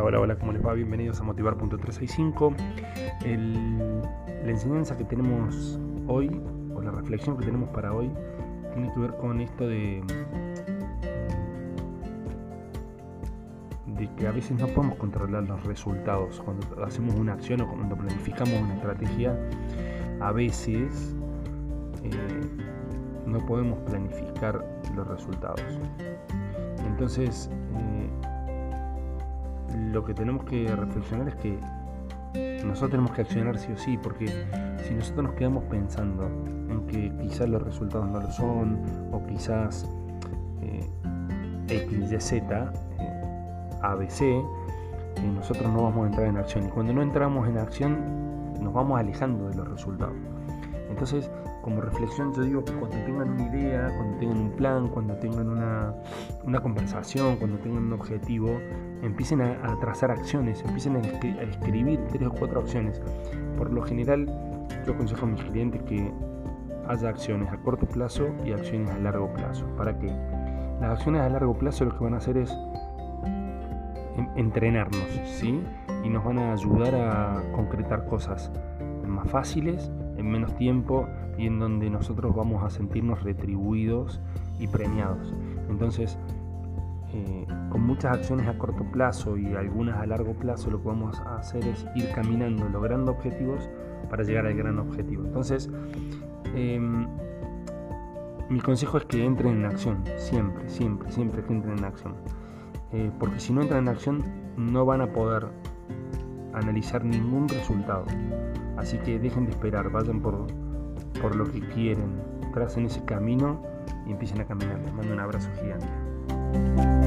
Hola, hola, ¿cómo les va? Bienvenidos a Motivar.365. la enseñanza que tenemos hoy, o la reflexión que tenemos para hoy, tiene que ver con esto de, de que a veces no podemos controlar los resultados. Cuando hacemos una acción o cuando planificamos una estrategia, a veces eh, no podemos planificar los resultados. Entonces, eh, lo que tenemos que reflexionar es que nosotros tenemos que accionar sí o sí, porque si nosotros nos quedamos pensando en que quizás los resultados no lo son, o quizás eh, X, Y, Z, eh, ABC, eh, nosotros no vamos a entrar en acción. Y cuando no entramos en acción, nos vamos alejando de los resultados. Entonces, como reflexión, yo digo que cuando tengan una idea, cuando tengan un plan, cuando tengan una, conversación, cuando tengan un objetivo, empiecen a, trazar acciones, empiecen a, escribir tres o cuatro acciones. Por lo general, yo aconsejo a mis clientes que haya acciones a corto plazo y acciones a largo plazo. ¿Para qué? Las acciones a largo plazo lo que van a hacer es entrenarnos, ¿sí? Y nos van a ayudar a concretar cosas más fáciles, en menos tiempo y en donde nosotros vamos a sentirnos retribuidos y premiados. Entonces, eh, con muchas acciones a corto plazo y algunas a largo plazo, lo que vamos a hacer es ir caminando, logrando objetivos para llegar al gran objetivo. Entonces, em, mi consejo es que entren en acción, siempre, siempre, siempre que entren en acción. Eh, porque si no entran en acción, no van a poder analizar ningún resultado. Así que dejen de esperar, vayan por, por lo que quieren, tracen ese camino y empiecen a caminar. Les mando un abrazo gigante.